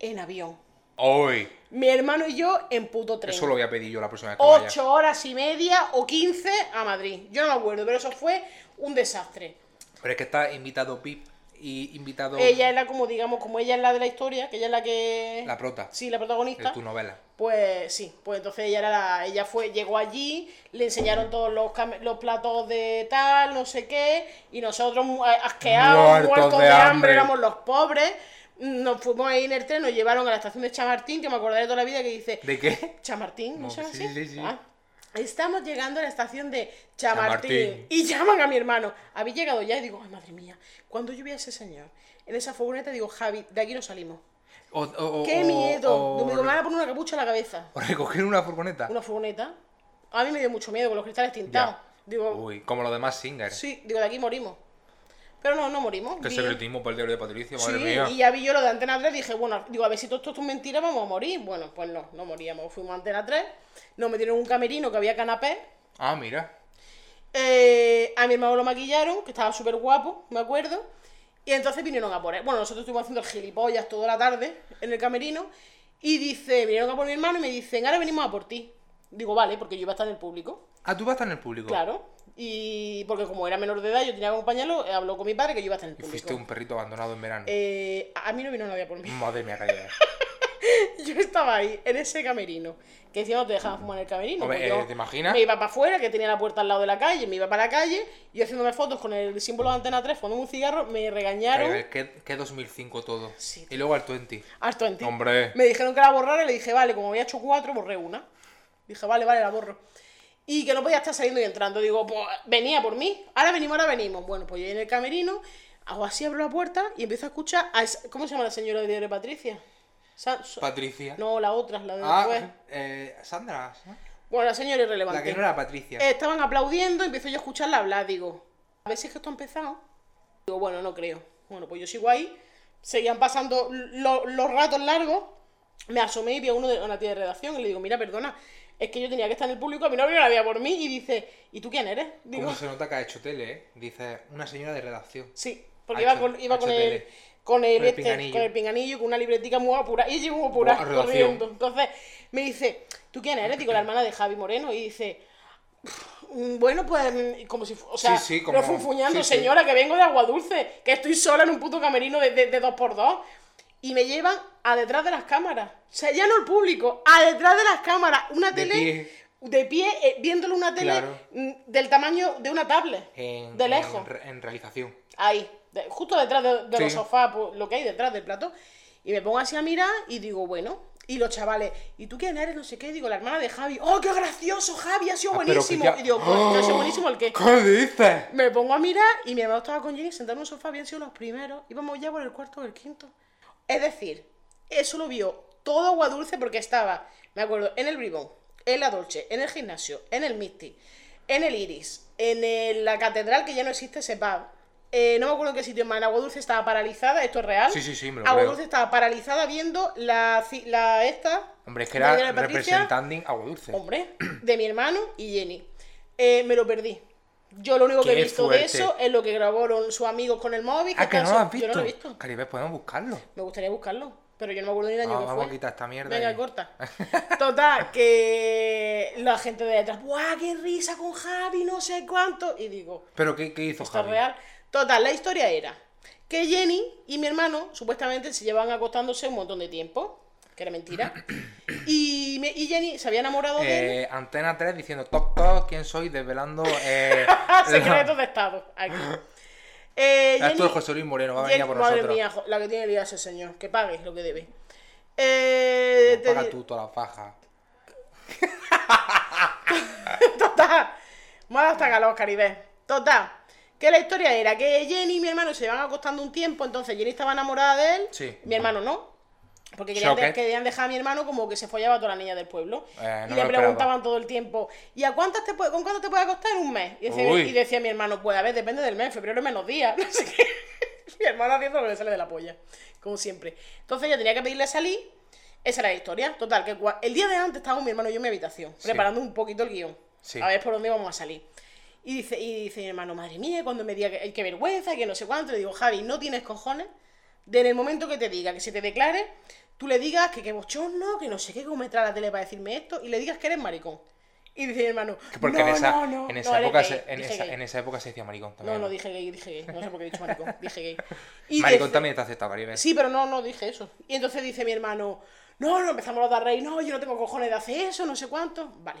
En avión. Hoy. Mi hermano y yo en puto tren. Eso lo voy a pedir yo la próxima vez que vaya. Ocho horas y media o 15 a Madrid. Yo no me acuerdo, pero eso fue un desastre. Pero es que está invitado Pip y invitado Ella es la, como digamos, como ella es la de la historia, que ella es la que. la prota Sí, la de protagonista. tu novela. Pues sí, pues entonces ella era la, ella fue, llegó allí, le enseñaron todos los, los platos de tal, no sé qué, y nosotros asqueados, Muertos muertos, de de, hambre. hambre. éramos los pobres. Nos fuimos ahí en el tren, nos llevaron a la estación de Chamartín, que me acordaré toda la vida que dice, ¿De qué? Chamartín, ¿no No, sí, sí, sí. Ah. Estamos llegando a la estación de Chamartín. Chamartín. Y llaman a mi hermano. Habéis llegado ya y digo, ay madre mía, cuando yo vi a ese señor en esa furgoneta, digo, Javi, de aquí no salimos. O, o- o- ¡Qué o- miedo! Me van a poner una capucha en la cabeza. o recoger una furgoneta. Una furgoneta. A mí me dio mucho miedo con los cristales tintados. Ya. Digo, Uy, como los demás singers. sí, digo, de aquí morimos. Pero no, no morimos. Que secretismo por el diario de Patricia, madre Sí, mía. y ya vi yo lo de Antena 3, dije, bueno, digo, a ver si todo esto es mentira, vamos a morir. Bueno, pues no, no moríamos. Fuimos a Antena 3, nos metieron en un camerino que había canapé. Ah, mira. eh, a mi hermano lo maquillaron, que estaba súper guapo, me acuerdo. Y entonces vinieron a por él. Bueno, nosotros estuvimos haciendo el gilipollas toda la tarde en el camerino. Y dice, vinieron a por mi hermano y me dicen, ahora venimos a por ti. Digo, vale, porque yo iba a estar en el público. Ah, tú vas a estar en el público. Claro. Y porque como era menor de edad, yo tenía que acompañarlo, eh, habló con mi padre que yo iba a estar en el Y público. fuiste un perrito abandonado en verano. Eh, a mí no vino nadie por mí. Madre mía, calla. Yo estaba ahí, en ese camerino. Que encima no te dejaban fumar en el camerino. Hombre, eh, ¿te imaginas? Me iba para afuera, que tenía la puerta al lado de la calle, me iba para la calle, y yo haciéndome fotos con el símbolo de Antena 3, fumando un cigarro, me regañaron. Calla, ¿Qué, qué 2005 todo? Sí, y luego al 20. Harto en ti. Hombre. Me dijeron que la borrara y le dije, vale, como había hecho cuatro, borré una. Dije, vale, vale, la borro. Y que no podía estar saliendo y entrando. Digo, pues venía por mí. Ahora venimos, ahora venimos. Bueno, pues yo en el camerino, hago así, abro la puerta y empiezo a escuchar. a esa- ¿Cómo se llama la señora de Patricia? Sa- so- Patricia. no, la otra, la de ah, después. eh, Sandra. ¿no? Bueno, la señora irrelevante. La que no era Patricia. Eh, Estaban aplaudiendo, empiezo yo a escucharla hablar, digo, a ver si es que esto ha empezado. Digo, bueno, no creo. Bueno, pues yo sigo ahí, seguían pasando lo- los ratos largos, me asomé y vi a uno de una tía de redacción y le digo, mira, perdona, es que yo tenía que estar en el público, a mi novio la había por mí y dice, ¿y tú quién eres? Digo, ¿Cómo se nota que ha hecho tele, eh? Dice, una señora de redacción. sí, porque iba hecho- con, iba con el... Con el, Con el este, pinganillo. con el pinganillo, con una libretica muy apurada. Y llevo muy apurada, Buah, redacción. corriendo. Entonces me dice, ¿tú quién eres? Digo, la hermana de Javi Moreno. Y dice, "Mm, bueno, pues, mm, como si, o sea, Sí, sí, como- funfuñando, sí, sí. señora, que vengo de Agua Dulce, que estoy sola en un puto camerino de, de, de dos por dos. Y me llevan a detrás de las cámaras. O sea, ya no el público, a detrás de las cámaras. Una De tele pie. de pie, eh, viéndole una tele Claro. mm, del tamaño de una tablet. En, de lejos. En, re- en realización. Ahí, de- justo detrás de, de los sofás, pues, lo que hay detrás del plato. Y me pongo así a mirar y digo, bueno. Y los chavales, ¿y tú quién eres? No sé qué. Digo, la hermana de Javi. ¡Oh, qué gracioso! Javi ha sido Ah, buenísimo. ya- Y digo, "Coño, ¿qué ha sido buenísimo el qué? ¿Qué dices? Me pongo a mirar y mi hermano estaba con Jenny sentado en un sofá, habían sido los primeros. Íbamos ya por el cuarto o el quinto. Es decir, eso lo vio todo agua dulce porque estaba, me acuerdo, en el Bribón, en la Dolce, en el gimnasio, en el Misty, en el Iris, en el- la catedral que ya no existe ese pub. Eh, no me acuerdo en qué sitio más. En Agua Dulce estaba paralizada, esto es real. Sí, sí, sí, me lo Agua creo. Dulce estaba paralizada viendo la, la esta. Hombre, es que era representando agua dulce. Hombre, de mi hermano y Jenny. Eh, me lo perdí. Yo lo único que he visto fuerte. de eso es lo que grabaron sus amigos con el móvil. Ah, que no lo has visto. Yo no lo he visto. Caribe, podemos buscarlo. Me gustaría buscarlo, pero yo no me acuerdo ni el año Ah, que vamos fue. a quitar esta mierda Venga, corta. Total, que la gente de detrás, ¡buah, qué risa con Javi, no sé cuánto! Y digo, ¿Pero qué, qué hizo ¿esto es Javi? real? Total, la historia era que Jenny y mi hermano supuestamente se llevaban acostándose un montón de tiempo, que era mentira. Y, me- y Jenny se había enamorado de él. Eh, Antena 3 diciendo, toc, toc, ¿quién soy? Desvelando... Eh, Secretos de Estado. Aquí. Eh, Esto Jenny- es José Luis Moreno, va a venir Jenny- a por madre nosotros. mía, jo- la que tiene liada ese señor. Que pague lo que debe. Eh, te Paga tú toda la faja. Total. Mola hasta calor, Caribe. Total. Que la historia era que Jenny y mi hermano se iban acostando un tiempo, entonces Jenny estaba enamorada de él, Sí. mi hermano no. Porque querían, de- Shocker. querían dejar a mi hermano como que se follaba a todas las niñas del pueblo. Eh, y le preguntaban todo el tiempo, ¿y a cuántas te puede, con cuánto te puede acostar en un mes? Y decía, Uy. y decía mi hermano, pues a ver, depende del mes, febrero menos días. No sé qué. mi hermano haciendo lo que le sale de la polla, como siempre. Entonces ella tenía que pedirle salir, esa era la historia. Total, que el día de antes estábamos mi hermano y yo en mi habitación, Sí. preparando un poquito el guion. Sí. A ver por dónde íbamos a salir. Y dice, y dice mi hermano, madre mía, cuando me diga que, que vergüenza, que no sé cuánto, le digo, Javi, no tienes cojones de en el momento que te diga, que se te declare, tú le digas que qué bochorno, que no sé qué, cómo me trae la tele para decirme esto, y le digas que eres maricón. Y dice mi hermano, Que Porque no, en, esa, no, no, en, esa época gay". se, en, esa, gay. en esa época se decía maricón también. No, no, dije gay, dije gay. No sé por qué he dicho maricón, dije gay. Y Maricón dice- también está aceptado, Caribe. Sí, pero no, no dije eso. Y entonces dice mi hermano, no, no, empezamos los de reír, no, yo no tengo cojones de hacer eso, no sé cuánto. Vale.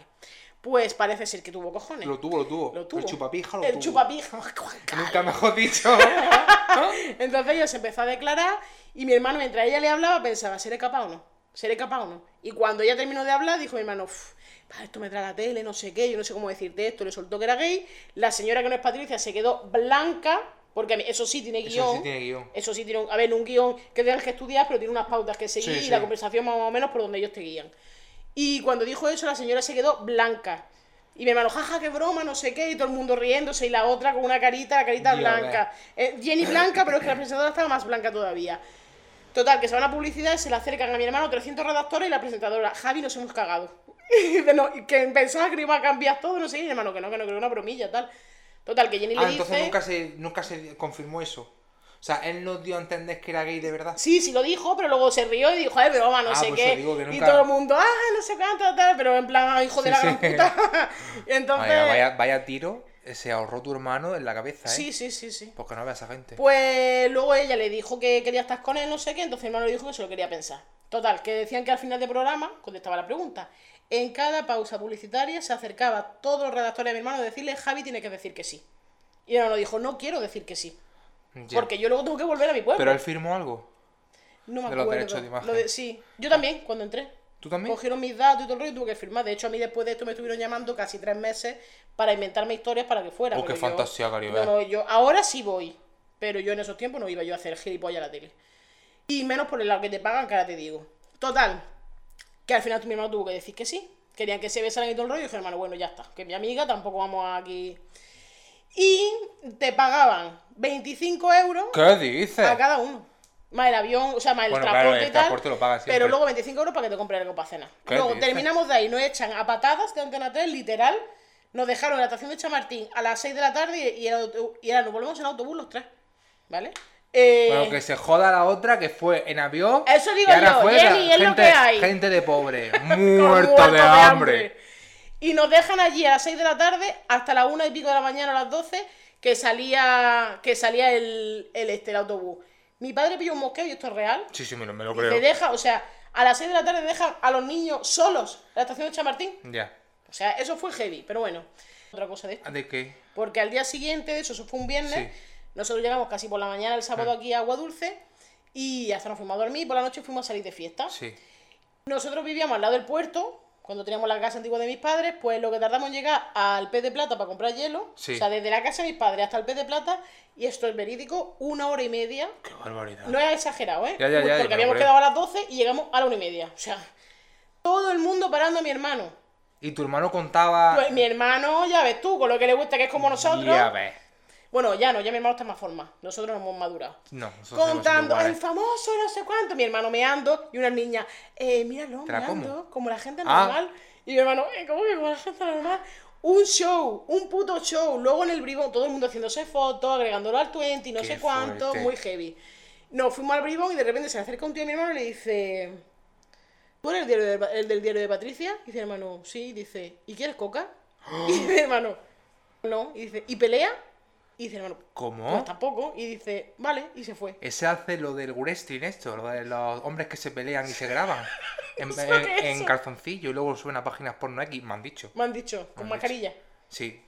Pues parece ser que tuvo cojones. Lo tuvo, lo tuvo. Lo tuvo. El chupapija lo El tuvo. chupapija. Nunca mejor dicho. Entonces ella se empezó a declarar y mi hermano, mientras ella le hablaba, pensaba, ¿seré capaz o no? ¿Seré capaz o no? Y cuando ella terminó de hablar, dijo mi hermano, "Uf, pa, esto me trae la tele, no sé qué, yo no sé cómo decirte esto, le soltó que era gay. La señora que no es Patricia se quedó blanca, porque eso sí tiene Eso guion. sí tiene guion. Eso sí tiene a ver, un guion que tengas que estudiar, pero tiene unas pautas que seguir Sí, y sí. la conversación más o menos por donde ellos te guían. Y cuando dijo eso, la señora se quedó blanca. Y mi hermano, jaja, qué broma, no sé qué, y todo el mundo riéndose, y la otra con una carita, la carita Dios, blanca. Eh, Jenny blanca, pero es que la presentadora estaba más blanca todavía. Total, que se van a publicidad y se le acercan a mi hermano 300 redactores y la presentadora, Javi, nos hemos cagado. No, que pensaba que iba a cambiar todo, no sé, y mi hermano, que no, que no, que era una bromilla, tal. Total, que Jenny Ah, le entonces dice... nunca se, nunca se confirmó eso. O sea, él nos dio a entender que era gay de verdad. Sí, sí lo dijo, pero luego se rió y dijo, ay, broma, no Ah, sé pues qué. Y todo el mundo, ah, no sé cuánto, tal, pero en plan, "Ah, hijo de la sí. gran puta. y entonces. Vaya, vaya, vaya tiro se ahorró tu hermano en la cabeza, ¿eh? Sí, sí, sí, sí. Porque no ve a esa gente. Pues luego ella le dijo que quería estar con él, no sé qué, entonces mi hermano le dijo que se lo quería pensar. Total, que decían que al final del programa, contestaba la pregunta, en cada pausa publicitaria se acercaba todos los redactores de mi hermano a decirle, Javi tiene que decir que sí. Y mi hermano dijo, no quiero decir que sí, porque yo luego tengo que volver a mi pueblo. Pero él firmó algo. no me de los acuerdo. derechos de imagen. Lo de- sí, yo también, cuando entré. ¿Tú también? Cogieron mis datos y todo el rollo y tuve que firmar. De hecho, a mí después de esto me estuvieron llamando casi tres meses para inventarme historias para que fuera. Oh, qué yo- fantasía, Caribe. no- yo- ahora sí voy, pero yo en esos tiempos no iba yo a hacer gilipollas a la tele. Y menos por el lado que te pagan, que ahora te digo. Total, que al final tu mi hermano tuvo que decir que sí. Querían que se besaran y todo el rollo. Y dije, hermano, bueno, ya está. Que mi amiga tampoco vamos aquí. Y te pagaban 25 euros ¿Qué dices? a cada uno. Más el avión, o sea, más el Bueno, claro, transporte el y tal. transporte lo pagan siempre. Pero luego 25 euros para que te compren algo para cenar. ¿Qué Luego terminamos de ahí, nos echan a patadas de Antena 3, literal. Nos dejaron en la estación de Chamartín a las 6 de la tarde y, nos volvemos en autobús los tres. ¿Vale? Eh, Bueno, que se joda la otra que fue en avión. Eso digo y yo, fue Jenny, es lo gente, que hay. gente de pobre, muerto de hambre. Y nos dejan allí a las 6 de la tarde hasta las 1 y pico de la mañana, a las 12, que salía, que salía el, el, este, el autobús. Mi padre pilló un mosqueo y esto es real. Sí, sí, me lo, me lo creo. deja, o sea, a las 6 de la tarde dejan a los niños solos en la estación de Chamartín. Ya. O sea, eso fue heavy, pero bueno. Otra cosa de esto. ¿De qué? Porque al día siguiente, de eso, eso fue un viernes, Sí. nosotros llegamos casi por la mañana el sábado aquí a Agua Dulce y hasta nos fuimos a dormir y por la noche fuimos a salir de fiesta. Sí. Nosotros vivíamos al lado del puerto, cuando teníamos la casa antigua de mis padres, pues lo que tardamos en llegar al pez de plata para comprar hielo, Sí. o sea, desde la casa de mis padres hasta el pez de plata, y esto es verídico, una hora y media. Qué barbaridad. No es exagerado, ¿eh? Ya, ya, ya, Porque habíamos quedado a las 12 y llegamos a la una y media. O sea, todo el mundo parando a mi hermano. Y tu hermano contaba. Pues mi hermano, ya ves tú, con lo que le gusta que es como nosotros. Ya ves. Bueno, ya no, ya mi hermano está en más forma. Nosotros no hemos madurado. No, nosotros Contando, el famoso no sé cuánto, mi hermano meando y una niña, eh, míralo, ¿Te la meando, como? como la gente Ah. normal. Y mi hermano, eh, ¿cómo que como la gente normal? Un show, un puto show. Luego en el bribón, todo el mundo haciéndose fotos, agregándolo al 20 y no Qué sé cuánto, fuerte. muy heavy. Nos fuimos al bribón y de repente se acerca un tío a mi hermano y le dice, ¿tú eres el, diario de- el del diario de Patricia? Y dice hermano, sí, dice, ¿y quieres coca? Y dice hermano, no. Y dice, ¿y pelea? Y dice hermano, ¿Cómo? pues tampoco. Y dice, vale, y se fue. Ese hace lo del wrestling esto, lo de los hombres que se pelean y se graban. En, ¿Eso en- en calzoncillo y luego suben a páginas porno X, me han dicho. Me han dicho, con han mascarilla. Sí.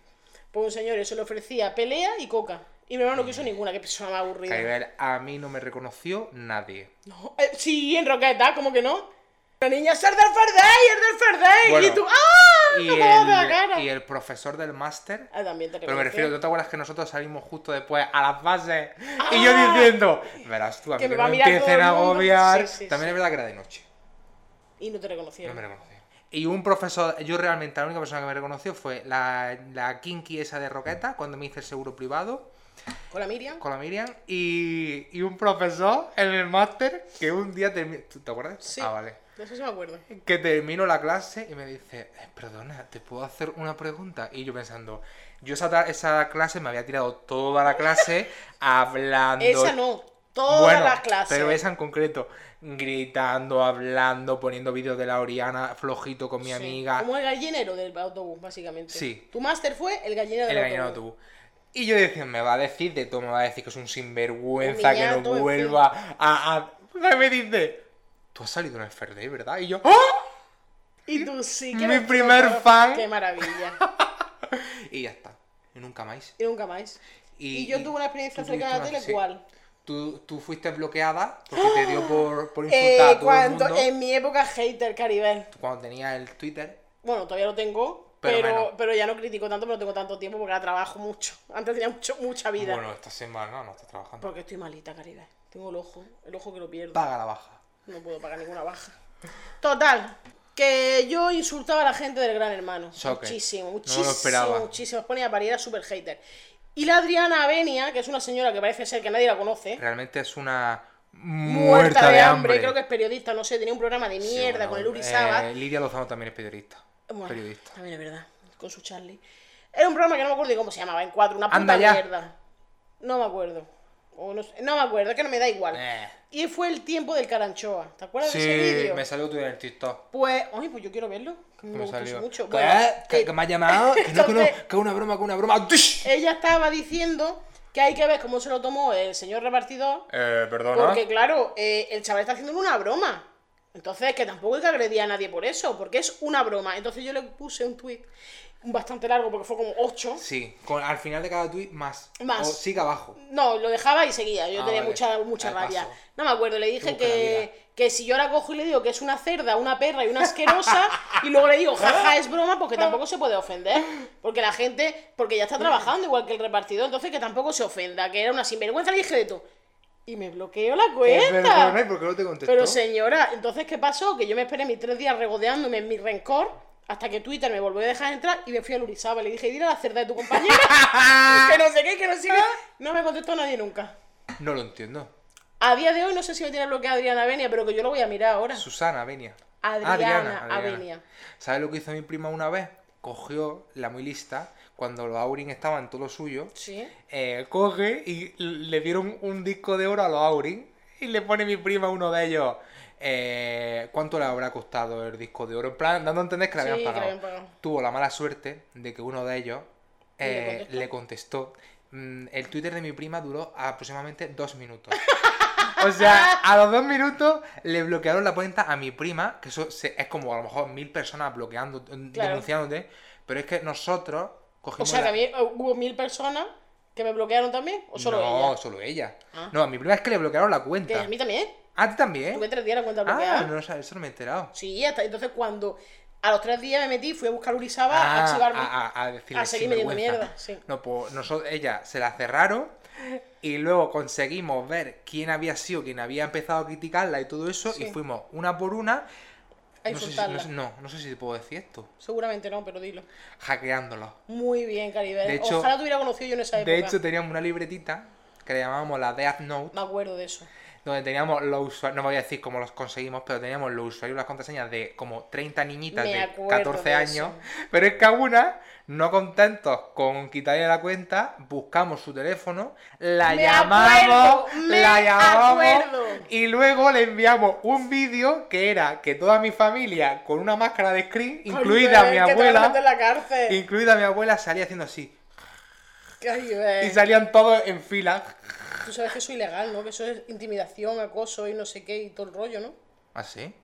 Pues un señor eso le ofrecía pelea y coca. Y mi hermano no quiso ninguna, qué persona más aburrida. A mí no me reconoció nadie. No, eh, sí, en Roqueta, ¿cómo que no? La niña, ¡ser del Ferdey! ¡Es del y tú, ¡ah! Y ¡No te el, y el profesor del máster. Ah, también te Pero me refiero, ¿no te acuerdas que nosotros salimos justo después a las bases? Y yo diciendo, verás tú, a mí Ah. Que que, me va a no mirar empiecen a el mundo". agobiar. Sí, sí, También sí. es verdad que era de noche. Y no te No reconocieron. me reconoció. Y un profesor, yo realmente la única persona que me reconoció fue la, la kinky esa de Roqueta, cuando me hice el seguro privado Con la Miriam. con la Miriam. Y, y un profesor en el máster que un día terminó. ¿Te acuerdas? Sí. Ah, vale. De eso sí me acuerdo. Que termino la clase y me dice, "Eh, perdona, ¿te puedo hacer una pregunta? Y yo pensando, yo esa, esa clase me había tirado toda la clase hablando. Esa no. Todas Bueno, las clases. Pero esa en concreto, gritando, hablando, poniendo vídeos de la Oriana flojito con mi Sí. amiga. Como el gallinero del autobús, básicamente. Sí. Tu máster fue el gallinero del El autobús. gallino autobús. Y yo decía, me va a decir de todo, me va a decir que es un sinvergüenza, que no vuelva a, a- me dice, tú has salido en el Fairday, ¿verdad? Y yo, ¡ah! Y tú sí que Mi primer fan. Qué maravilla. Y ya está. Y nunca más. y nunca más. Y, yo tuve una experiencia cercana a la sí. ¿cuál? Tú, tú fuiste bloqueada porque te dio por, por insultar a Eh, todo cuando, el mundo. en mi época hater, Caribel. Cuando tenía el Twitter. Bueno, todavía lo tengo, Pero pero, ya no critico tanto, pero no tengo tanto tiempo porque ahora trabajo mucho. Antes tenía mucho, mucha vida. Bueno, esta semana no estás trabajando. Porque estoy malita, Caribel. Tengo el ojo, el ojo que lo pierdo. Paga la baja. No puedo pagar ninguna baja. Total, que yo insultaba a la gente del Gran Hermano. Shocker. Muchísimo, No lo muchísimo, esperaba. muchísimo. Os ponía a parir, era súper hater. Y la Adriana Avenia, que es una señora que parece ser que nadie la conoce, Realmente es una muerta, de hambre. creo que es periodista, no sé, tenía un programa de Sí, mierda bueno, con el Uri eh. Lidia Lozano también es periodista. Bueno, periodista. También es verdad, con su Charlie. Era un programa que no me acuerdo ni cómo se llamaba, en cuatro, una puta mierda. No me acuerdo. O no, sé- no me acuerdo, es que no me da igual. Eh. Y fue el tiempo del Caranchoa. ¿Te acuerdas Sí, de ese vídeo? me salió tú en el TikTok. Pues, ay, pues yo quiero verlo. Que me, Me gustó salió. mucho. ¿Qué? Bueno, ¿Que, eh, que me ha llamado? Que no, que no, que una broma, que una broma. Ella estaba diciendo que hay que ver cómo se lo tomó el señor repartidor. Eh, perdona. Porque, claro, eh, el chaval está haciendo una broma. Entonces, que tampoco hay que agredir a nadie por eso, porque es una broma. Entonces yo le puse un tweet bastante largo, porque fue como 8. Sí, con, al final de cada tweet más. Más. O sigue abajo. No, lo dejaba y seguía. Yo Ah, tenía vale. mucha, mucha rabia. paso. No me acuerdo, le dije la que, que si yo ahora cojo y le digo que es una cerda, una perra y una asquerosa, y luego le digo, jaja, es broma, porque tampoco se puede ofender. Porque la gente, porque ya está trabajando igual que el repartidor, entonces que tampoco se ofenda, que era una sinvergüenza, le dije de todo. Y me bloqueó la Eh, pero, pero cuenta. no, ¿y ¿por qué no te contestó? Pero señora, entonces ¿qué pasó? Que yo me esperé mis tres días regodeándome en mi rencor hasta que Twitter me volvió a dejar entrar y me fui a Lurizaba. Le dije, dile a la cerda de tu compañera que no sé qué, que no sé qué. No me contestó nadie nunca. No lo entiendo. A día de hoy no sé si me tiene bloqueada Adriana Avenia, pero que yo lo voy a mirar ahora. Susana Avenia. Adriana Avenia. ¿Sabes lo que hizo mi prima una vez? Cogió la muy lista, cuando los Aurin estaban todo lo suyo, Sí. eh, coge y le dieron un disco de oro a los Aurin y le pone mi prima uno de ellos. Eh, ¿Cuánto le habrá costado el disco de oro? En plan, dando a entender que le habían que pagado. habían pagado. Tuvo la mala suerte de que uno de ellos ¿Y le eh, contestó? le contestó. Mm, El Twitter de mi prima duró aproximadamente dos minutos. O sea, a los dos minutos le bloquearon la cuenta a mi prima, que eso se- es como a lo mejor mil personas bloqueando, Claro. denunciándote, pero es que nosotros O cogimos sea, que a mí eh, hubo mil personas que me bloquearon también, o solo no, ella. solo ella. Ah. No, a mi prima es que le bloquearon la Que cuenta. a mí también. ¿A ti también? Tuve tres días la cuenta Ah, bloqueada. no, lo sabes, eso no me he enterado. Sí, hasta entonces cuando a los tres días me metí, fui a buscar Urizaba a Ah, archivarme. a, a, a decirle a seguir metiendo mierda, sí. No, pues nosotros, ella se la cerraron y luego conseguimos ver quién había sido, quién había empezado a criticarla y todo eso Sí. y fuimos una por una. A No sé, si, no, sé- no, no sé si te puedo decir esto. Seguramente no, pero dilo. Hackeándolos. Muy bien, Caribe. De hecho- Ojalá te hubiera conocido yo en esa época. De hecho, teníamos una libretita que le llamábamos la Death Note, Me acuerdo de eso. Donde teníamos los usuarios, no voy a decir cómo los conseguimos, pero teníamos los usuarios y las contraseñas de como 30 niñitas Me de acuerdo 14 de años. Pero es que a una, no contentos con quitarle la cuenta, buscamos su teléfono, la Me llamamos, acuerdo, me la llamamos acuerdo. y luego le enviamos un vídeo que era que toda mi familia con una máscara de screen, incluida Caribe, mi abuela, la incluida mi abuela, salía haciendo así. Y salían todos en fila. Tú sabes que eso es ilegal, ¿no? Que eso es intimidación, acoso y no sé qué y todo el rollo, ¿no? ¿Ah, sí?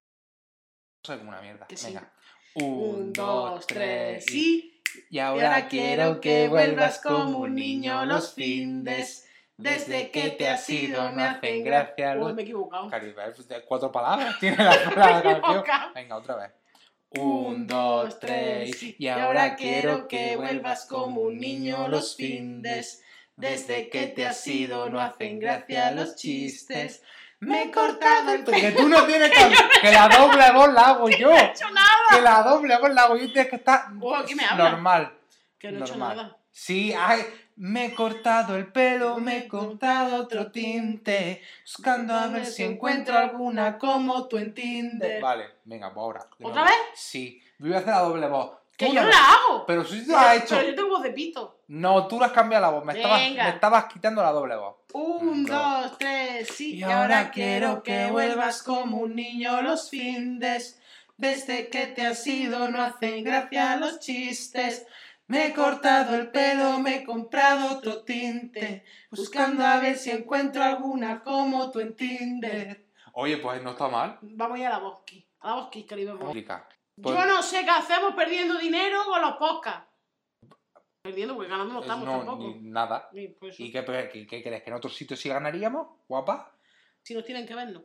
Soy como una mierda. Que sí. Venga. Un, dos, tres, y... y... Y ahora quiero que vuelvas como un niño los findes. Desde que te has ido me hacen gracia. los... Uy, me he equivocado. Cuatro palabras tiene la, equivocado. Venga, otra vez. Un, dos, tres, y ahora quiero que vuelvas como un niño los findes. Desde que te has ido no hacen gracia los chistes. Me he cortado el Porque tú no tienes que... que la doble voz la hago yo. No he hecho nada. Que la doble voz la hago yo y tienes que estar Oh, ¿qué me habla? normal. Que no he hecho nada. Sí, ay, me he cortado el pelo, me he cortado otro tinte, buscando a ver si encuentro alguna como tú en Tinder. Vale, venga, pues ahora. ¿Otra vez? Sí, voy a hacer la doble voz. Que yo la- no la hago. Pero tú la has hecho. Pero yo tengo voz de pito. No, tú le has cambiado la voz, me estabas, Venga. me estabas quitando la doble voz. Un, No. dos, tres, sí. Y ahora quiero que vuelvas como un niño los findes. Desde que te has ido no hacen gracia los chistes. Me he cortado el pelo, me he comprado otro tinte. Buscando a ver si encuentro alguna como tú en Tinder. Oye, pues no está mal. Vamos ya a la bosque. A la bosque, querido. Explica. Yo no sé qué hacemos perdiendo dinero con los podcasts. Perdiendo porque ganando no estamos no, tampoco. ni nada. Ni eso. ¿Y qué, qué, qué crees? ¿Que en otros sitios sí ganaríamos? ¿Guapa? Si nos tienen que vernos.